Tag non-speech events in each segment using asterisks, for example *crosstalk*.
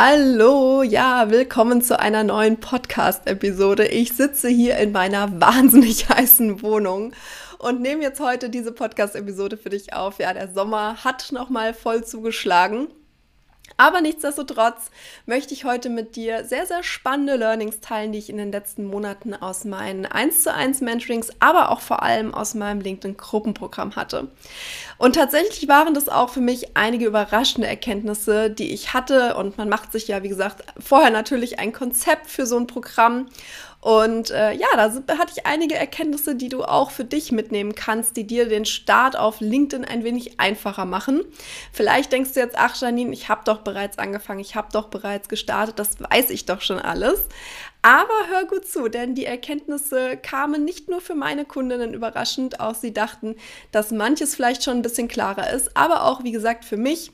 Hallo, ja, willkommen zu einer neuen Podcast-Episode. Ich sitze hier in meiner *laughs* wahnsinnig heißen Wohnung und nehme jetzt heute diese Podcast-Episode für dich auf. Ja, der Sommer hat nochmal voll zugeschlagen. Aber nichtsdestotrotz möchte ich heute mit dir sehr, sehr spannende Learnings teilen, die ich in den letzten Monaten aus meinen 1 zu 1 Mentorings, aber auch vor allem aus meinem LinkedIn-Gruppenprogramm hatte. Und tatsächlich waren das auch für mich einige überraschende Erkenntnisse, die ich hatte. Und man macht sich ja, wie gesagt, vorher natürlich ein Konzept für so ein Programm. Und äh, ja, da hatte ich einige Erkenntnisse, die du auch für dich mitnehmen kannst, die dir den Start auf LinkedIn ein wenig einfacher machen. Vielleicht denkst du jetzt, ach Janine, ich habe doch bereits angefangen, ich habe doch bereits gestartet, das weiß ich doch schon alles. Aber hör gut zu, denn die Erkenntnisse kamen nicht nur für meine Kundinnen überraschend, auch sie dachten, dass manches vielleicht schon ein bisschen klarer ist, aber auch, wie gesagt, für mich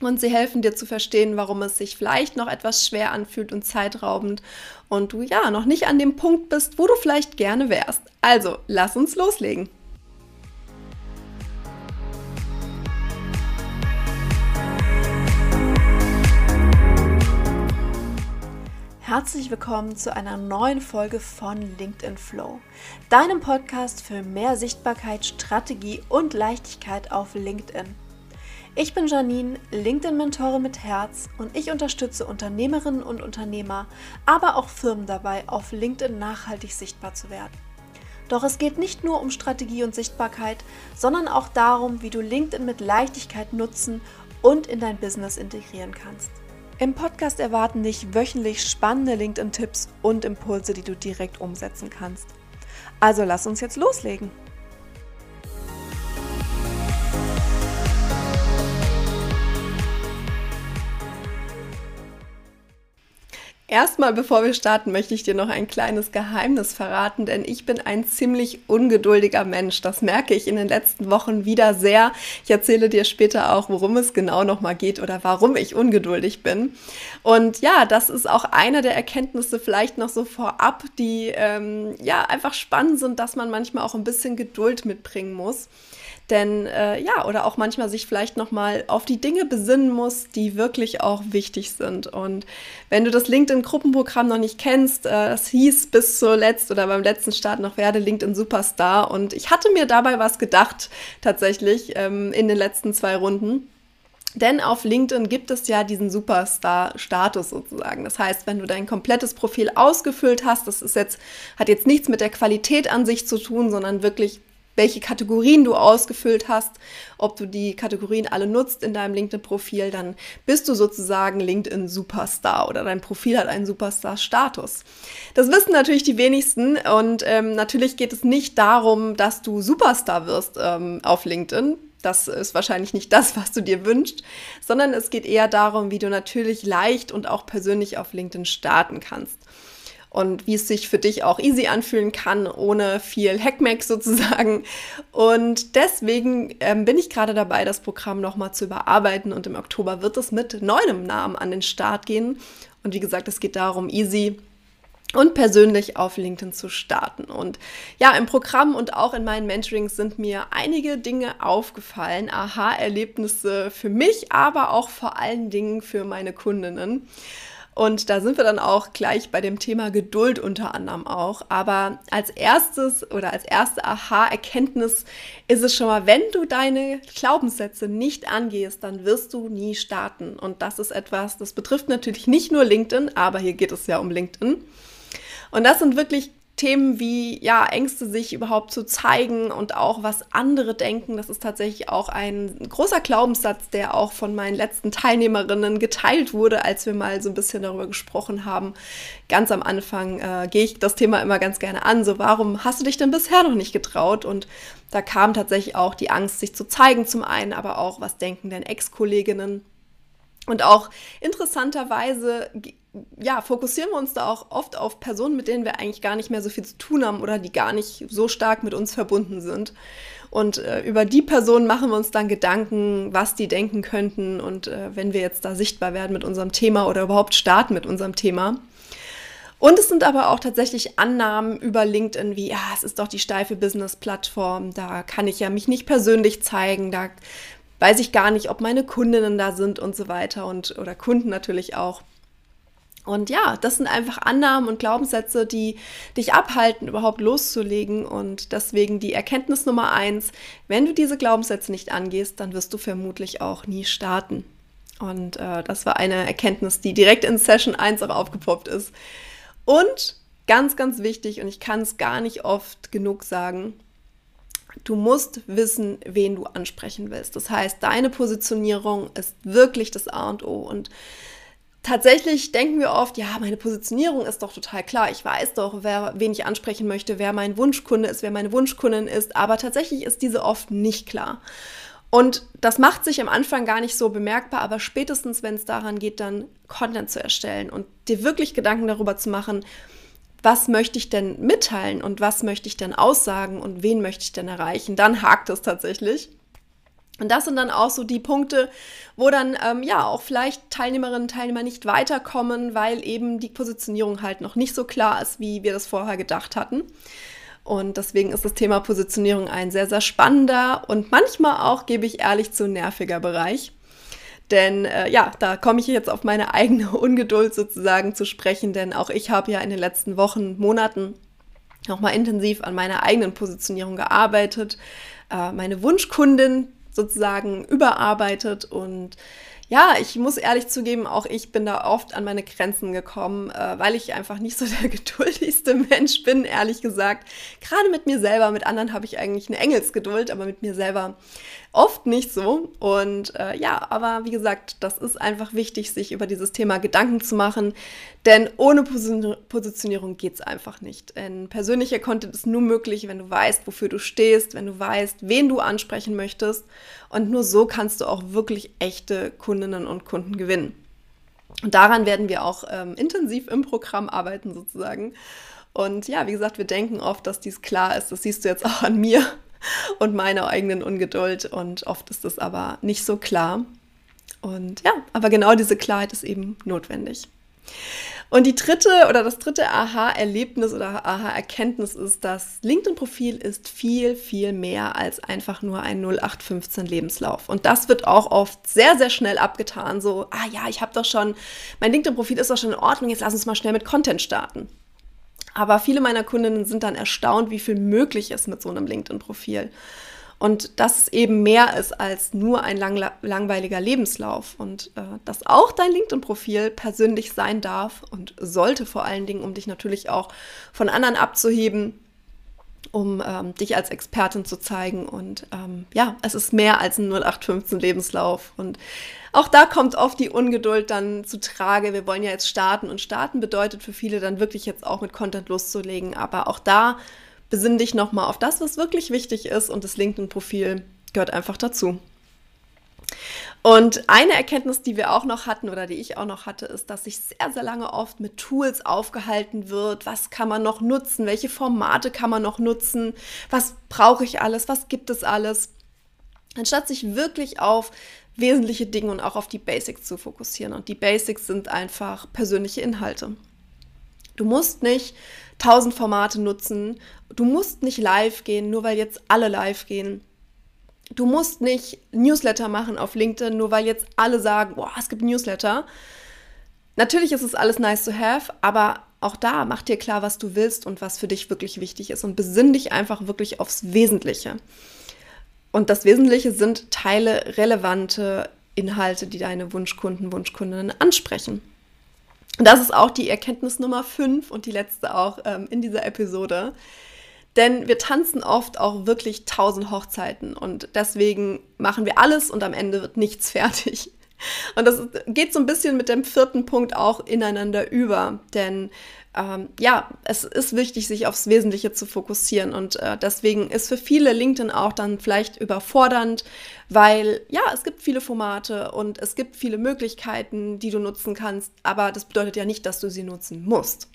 und sie helfen dir zu verstehen, warum es sich vielleicht noch etwas schwer anfühlt und zeitraubend und du ja noch nicht an dem Punkt bist, wo du vielleicht gerne wärst. Also, lass uns loslegen. Herzlich willkommen zu einer neuen Folge von LinkedIn Flow, deinem Podcast für mehr Sichtbarkeit, Strategie und Leichtigkeit auf LinkedIn. Ich bin Janine, LinkedIn-Mentorin mit Herz und ich unterstütze Unternehmerinnen und Unternehmer, aber auch Firmen dabei, auf LinkedIn nachhaltig sichtbar zu werden. Doch es geht nicht nur um Strategie und Sichtbarkeit, sondern auch darum, wie du LinkedIn mit Leichtigkeit nutzen und in dein Business integrieren kannst. Im Podcast erwarten dich wöchentlich spannende LinkedIn-Tipps und Impulse, die du direkt umsetzen kannst. Also lass uns jetzt loslegen. Erstmal, bevor wir starten, möchte ich dir noch ein kleines Geheimnis verraten, denn ich bin ein ziemlich ungeduldiger Mensch. Das merke ich in den letzten Wochen wieder sehr. Ich erzähle dir später auch, worum es genau nochmal geht oder warum ich ungeduldig bin. Und ja, das ist auch eine der Erkenntnisse vielleicht noch so vorab, die ähm, ja einfach spannend sind, dass man manchmal auch ein bisschen Geduld mitbringen muss. Denn äh, ja, oder auch manchmal sich vielleicht nochmal auf die Dinge besinnen muss, die wirklich auch wichtig sind. Und wenn du das LinkedIn-Gruppenprogramm noch nicht kennst, äh, das hieß bis zuletzt oder beim letzten Start noch werde LinkedIn Superstar. Und ich hatte mir dabei was gedacht, tatsächlich, ähm, in den letzten zwei Runden. Denn auf LinkedIn gibt es ja diesen Superstar-Status sozusagen. Das heißt, wenn du dein komplettes Profil ausgefüllt hast, das ist jetzt, hat jetzt nichts mit der Qualität an sich zu tun, sondern wirklich welche Kategorien du ausgefüllt hast, ob du die Kategorien alle nutzt in deinem LinkedIn-Profil, dann bist du sozusagen LinkedIn-Superstar oder dein Profil hat einen Superstar-Status. Das wissen natürlich die wenigsten und ähm, natürlich geht es nicht darum, dass du Superstar wirst ähm, auf LinkedIn. Das ist wahrscheinlich nicht das, was du dir wünschst, sondern es geht eher darum, wie du natürlich leicht und auch persönlich auf LinkedIn starten kannst und wie es sich für dich auch easy anfühlen kann, ohne viel Hackmack sozusagen. Und deswegen ähm, bin ich gerade dabei, das Programm nochmal zu überarbeiten und im Oktober wird es mit neuem Namen an den Start gehen. Und wie gesagt, es geht darum, easy und persönlich auf LinkedIn zu starten. Und ja, im Programm und auch in meinen Mentorings sind mir einige Dinge aufgefallen, Aha-Erlebnisse für mich, aber auch vor allen Dingen für meine Kundinnen. Und da sind wir dann auch gleich bei dem Thema Geduld unter anderem auch. Aber als erstes oder als erste Aha-Erkenntnis ist es schon mal, wenn du deine Glaubenssätze nicht angehst, dann wirst du nie starten. Und das ist etwas, das betrifft natürlich nicht nur LinkedIn, aber hier geht es ja um LinkedIn. Und das sind wirklich Themen wie ja Ängste sich überhaupt zu zeigen und auch was andere denken, das ist tatsächlich auch ein großer Glaubenssatz, der auch von meinen letzten Teilnehmerinnen geteilt wurde, als wir mal so ein bisschen darüber gesprochen haben. Ganz am Anfang äh, gehe ich das Thema immer ganz gerne an, so warum hast du dich denn bisher noch nicht getraut? Und da kam tatsächlich auch die Angst, sich zu zeigen zum einen, aber auch was denken denn Ex-Kolleginnen und auch interessanterweise ja, fokussieren wir uns da auch oft auf Personen, mit denen wir eigentlich gar nicht mehr so viel zu tun haben oder die gar nicht so stark mit uns verbunden sind. Und äh, über die Personen machen wir uns dann Gedanken, was die denken könnten und äh, wenn wir jetzt da sichtbar werden mit unserem Thema oder überhaupt starten mit unserem Thema. Und es sind aber auch tatsächlich Annahmen über LinkedIn wie, ja, es ist doch die steife Business-Plattform, da kann ich ja mich nicht persönlich zeigen, da weiß ich gar nicht, ob meine Kundinnen da sind und so weiter und oder Kunden natürlich auch. Und ja, das sind einfach Annahmen und Glaubenssätze, die dich abhalten, überhaupt loszulegen. Und deswegen die Erkenntnis Nummer eins, wenn du diese Glaubenssätze nicht angehst, dann wirst du vermutlich auch nie starten. Und äh, das war eine Erkenntnis, die direkt in Session 1 auch aufgepoppt ist. Und ganz, ganz wichtig, und ich kann es gar nicht oft genug sagen, du musst wissen, wen du ansprechen willst. Das heißt, deine Positionierung ist wirklich das A und O. Und tatsächlich denken wir oft, ja, meine Positionierung ist doch total klar. Ich weiß doch, wer, wen ich ansprechen möchte, wer mein Wunschkunde ist, wer meine Wunschkundin ist. Aber tatsächlich ist diese oft nicht klar. Und das macht sich am Anfang gar nicht so bemerkbar, aber spätestens, wenn es daran geht, dann Content zu erstellen und dir wirklich Gedanken darüber zu machen, was möchte ich denn mitteilen und was möchte ich denn aussagen und wen möchte ich denn erreichen, dann hakt es tatsächlich. Und das sind dann auch so die Punkte, wo dann ähm, ja auch vielleicht Teilnehmerinnen und Teilnehmer nicht weiterkommen, weil eben die Positionierung halt noch nicht so klar ist, wie wir das vorher gedacht hatten. Und deswegen ist das Thema Positionierung ein sehr, sehr spannender und manchmal auch, gebe ich ehrlich zu, nerviger Bereich. Denn äh, ja, da komme ich jetzt auf meine eigene *laughs* Ungeduld sozusagen zu sprechen, denn auch ich habe ja in den letzten Wochen, Monaten nochmal intensiv an meiner eigenen Positionierung gearbeitet, äh, meine Wunschkundin sozusagen überarbeitet und ja, ich muss ehrlich zugeben, auch ich bin da oft an meine Grenzen gekommen, äh, weil ich einfach nicht so der *laughs* geduldigste Mensch bin, ehrlich gesagt. Gerade mit mir selber, mit anderen habe ich eigentlich eine Engelsgeduld, aber mit mir selber oft nicht so. Und äh, ja, aber wie gesagt, das ist einfach wichtig, sich über dieses Thema Gedanken zu machen, denn ohne Pos Positionierung geht es einfach nicht. Denn persönlicher Content ist nur möglich, wenn du weißt, wofür du stehst, wenn du weißt, wen du ansprechen möchtest. Und nur so kannst du auch wirklich echte Kundinnen und Kunden gewinnen. Und daran werden wir auch ähm, intensiv im Programm arbeiten, sozusagen. Und ja, wie gesagt, wir denken oft, dass dies klar ist. Das siehst du jetzt auch an mir *laughs* und meiner eigenen Ungeduld. Und oft ist das aber nicht so klar. Und ja, aber genau diese Klarheit ist eben notwendig. Und die dritte oder das dritte Aha-Erlebnis oder Aha-Erkenntnis ist, dass LinkedIn-Profil ist viel, viel mehr als einfach nur ein 0815 Lebenslauf. Und das wird auch oft sehr, sehr schnell abgetan. So, ah ja, ich habe doch schon, mein LinkedIn-Profil ist doch schon in Ordnung, jetzt lass uns mal schnell mit Content starten. Aber viele meiner Kundinnen sind dann erstaunt, wie viel möglich ist mit so einem LinkedIn-Profil. Und dass es eben mehr ist als nur ein lang, langweiliger Lebenslauf und äh, dass auch dein LinkedIn-Profil persönlich sein darf und sollte vor allen Dingen, um dich natürlich auch von anderen abzuheben, um ähm, dich als Expertin zu zeigen. Und ähm, ja, es ist mehr als ein 0815 Lebenslauf. Und auch da kommt oft die Ungeduld dann zu Trage. Wir wollen ja jetzt starten und starten bedeutet für viele dann wirklich jetzt auch mit Content loszulegen. Aber auch da besinn dich nochmal auf das, was wirklich wichtig ist und das LinkedIn-Profil gehört einfach dazu. Und eine Erkenntnis, die wir auch noch hatten oder die ich auch noch hatte, ist, dass sich sehr, sehr lange oft mit Tools aufgehalten wird. Was kann man noch nutzen? Welche Formate kann man noch nutzen? Was brauche ich alles? Was gibt es alles? Anstatt sich wirklich auf wesentliche Dinge und auch auf die Basics zu fokussieren. Und die Basics sind einfach persönliche Inhalte. Du musst nicht tausend Formate nutzen. Du musst nicht live gehen, nur weil jetzt alle live gehen. Du musst nicht Newsletter machen auf LinkedIn, nur weil jetzt alle sagen, boah, es gibt Newsletter. Natürlich ist es alles nice to have, aber auch da mach dir klar, was du willst und was für dich wirklich wichtig ist und besinn dich einfach wirklich aufs Wesentliche. Und das Wesentliche sind Teile relevante Inhalte, die deine Wunschkunden, Wunschkundinnen ansprechen. Das ist auch die Erkenntnis Nummer 5 und die letzte auch ähm, in dieser Episode. Denn wir tanzen oft auch wirklich tausend Hochzeiten und deswegen machen wir alles und am Ende wird nichts *laughs* fertig. Und das geht so ein bisschen mit dem vierten Punkt auch ineinander über. Denn ähm, ja, es ist wichtig, sich aufs Wesentliche zu fokussieren. Und äh, deswegen ist für viele LinkedIn auch dann vielleicht überfordernd, weil ja, es gibt viele Formate und es gibt viele Möglichkeiten, die du nutzen kannst. Aber das bedeutet ja nicht, dass du sie nutzen musst.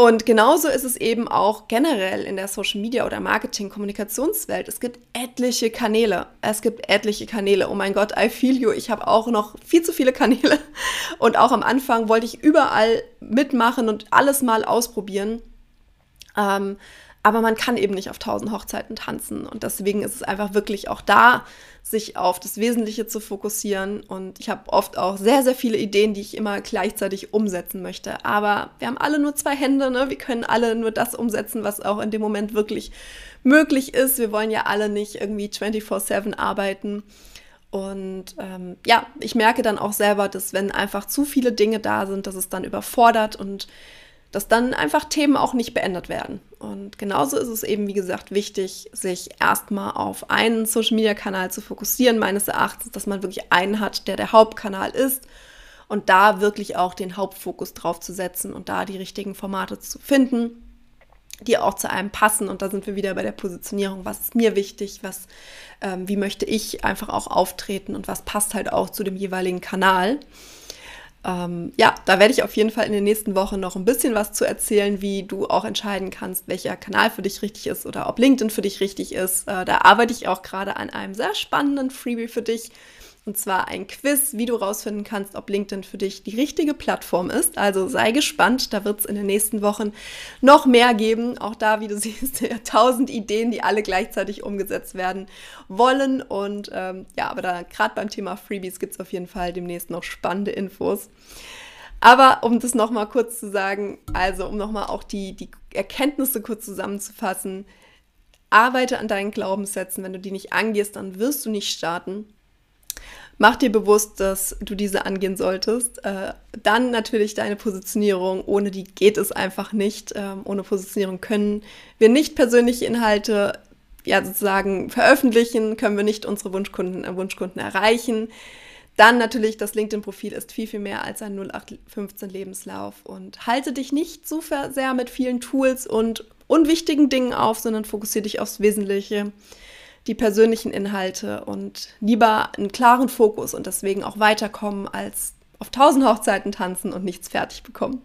Und genauso ist es eben auch generell in der Social Media oder Marketing, Kommunikationswelt. Es gibt etliche Kanäle. Es gibt etliche Kanäle. Oh mein Gott, I feel you. Ich habe auch noch viel zu viele Kanäle. Und auch am Anfang wollte ich überall mitmachen und alles mal ausprobieren. Ähm, Aber man kann eben nicht auf tausend Hochzeiten tanzen. Und deswegen ist es einfach wirklich auch da, sich auf das Wesentliche zu fokussieren. Und ich habe oft auch sehr, sehr viele Ideen, die ich immer gleichzeitig umsetzen möchte. Aber wir haben alle nur zwei Hände. Ne? Wir können alle nur das umsetzen, was auch in dem Moment wirklich möglich ist. Wir wollen ja alle nicht irgendwie 24/7 arbeiten. Und ähm, ja, ich merke dann auch selber, dass wenn einfach zu viele Dinge da sind, dass es dann überfordert und dass dann einfach Themen auch nicht beendet werden. Und genauso ist es eben, wie gesagt, wichtig, sich erstmal auf einen Social-Media-Kanal zu fokussieren, meines Erachtens, dass man wirklich einen hat, der der Hauptkanal ist und da wirklich auch den Hauptfokus drauf zu setzen und da die richtigen Formate zu finden, die auch zu einem passen. Und da sind wir wieder bei der Positionierung. Was ist mir wichtig? Was, ähm, wie möchte ich einfach auch auftreten und was passt halt auch zu dem jeweiligen Kanal? Ähm, ja, da werde ich auf jeden Fall in den nächsten Wochen noch ein bisschen was zu erzählen, wie du auch entscheiden kannst, welcher Kanal für dich richtig ist oder ob LinkedIn für dich richtig ist. Äh, da arbeite ich auch gerade an einem sehr spannenden Freebie für dich. Und zwar ein Quiz, wie du rausfinden kannst, ob LinkedIn für dich die richtige Plattform ist. Also sei gespannt, da wird es in den nächsten Wochen noch mehr geben. Auch da, wie du *laughs* siehst, tausend Ideen, die alle gleichzeitig umgesetzt werden wollen. Und ähm, ja, aber da gerade beim Thema Freebies gibt es auf jeden Fall demnächst noch spannende Infos. Aber um das nochmal kurz zu sagen, also um nochmal auch die, die Erkenntnisse kurz zusammenzufassen, arbeite an deinen Glaubenssätzen. Wenn du die nicht angehst, dann wirst du nicht starten. Mach dir bewusst, dass du diese angehen solltest. Äh, dann natürlich deine Positionierung. Ohne die geht es einfach nicht. Ähm, ohne Positionierung können wir nicht persönliche Inhalte ja, sozusagen veröffentlichen, können wir nicht unsere Wunschkunden, äh, Wunschkunden erreichen. Dann natürlich, das LinkedIn-Profil ist viel, viel mehr als ein 0815-Lebenslauf und halte dich nicht zu sehr mit vielen Tools und unwichtigen Dingen auf, sondern fokussiere dich aufs Wesentliche die persönlichen Inhalte und lieber einen klaren Fokus und deswegen auch weiterkommen als auf tausend Hochzeiten tanzen und nichts fertig bekommen.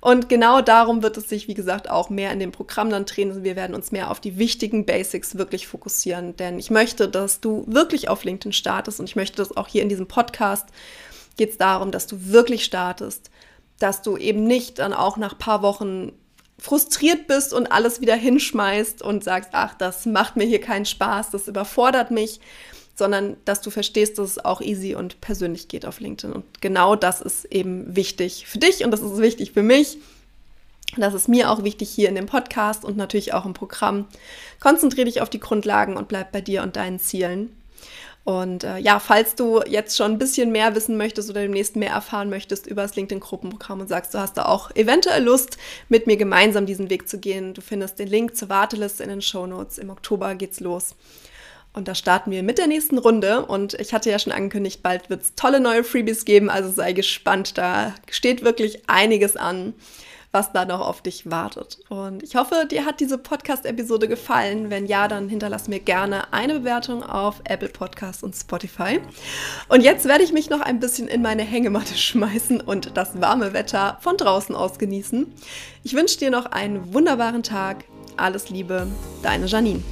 Und genau darum wird es sich, wie gesagt, auch mehr in dem Programm dann drehen. Also wir werden uns mehr auf die wichtigen Basics wirklich fokussieren. Denn ich möchte, dass du wirklich auf LinkedIn startest und ich möchte das auch hier in diesem Podcast geht es darum, dass du wirklich startest, dass du eben nicht dann auch nach ein paar Wochen frustriert bist und alles wieder hinschmeißt und sagst, ach, das macht mir hier keinen Spaß, das überfordert mich, sondern dass du verstehst, dass es auch easy und persönlich geht auf LinkedIn. Und genau das ist eben wichtig für dich und das ist wichtig für mich. Das ist mir auch wichtig hier in dem Podcast und natürlich auch im Programm. Konzentriere dich auf die Grundlagen und bleib bei dir und deinen Zielen. Und äh, ja, falls du jetzt schon ein bisschen mehr wissen möchtest oder demnächst mehr erfahren möchtest über das LinkedIn-Gruppenprogramm und sagst, du hast da auch eventuell Lust, mit mir gemeinsam diesen Weg zu gehen, du findest den Link zur Warteliste in den Show Notes. Im Oktober geht's los. Und da starten wir mit der nächsten Runde. Und ich hatte ja schon angekündigt, bald wird es tolle neue Freebies geben. Also sei gespannt. Da steht wirklich einiges an was da noch auf dich wartet. Und ich hoffe, dir hat diese Podcast-Episode gefallen. Wenn ja, dann hinterlass mir gerne eine Bewertung auf Apple Podcasts und Spotify. Und jetzt werde ich mich noch ein bisschen in meine Hängematte *laughs* schmeißen und das warme Wetter von draußen aus genießen. Ich wünsche dir noch einen wunderbaren Tag. Alles Liebe, deine Janine.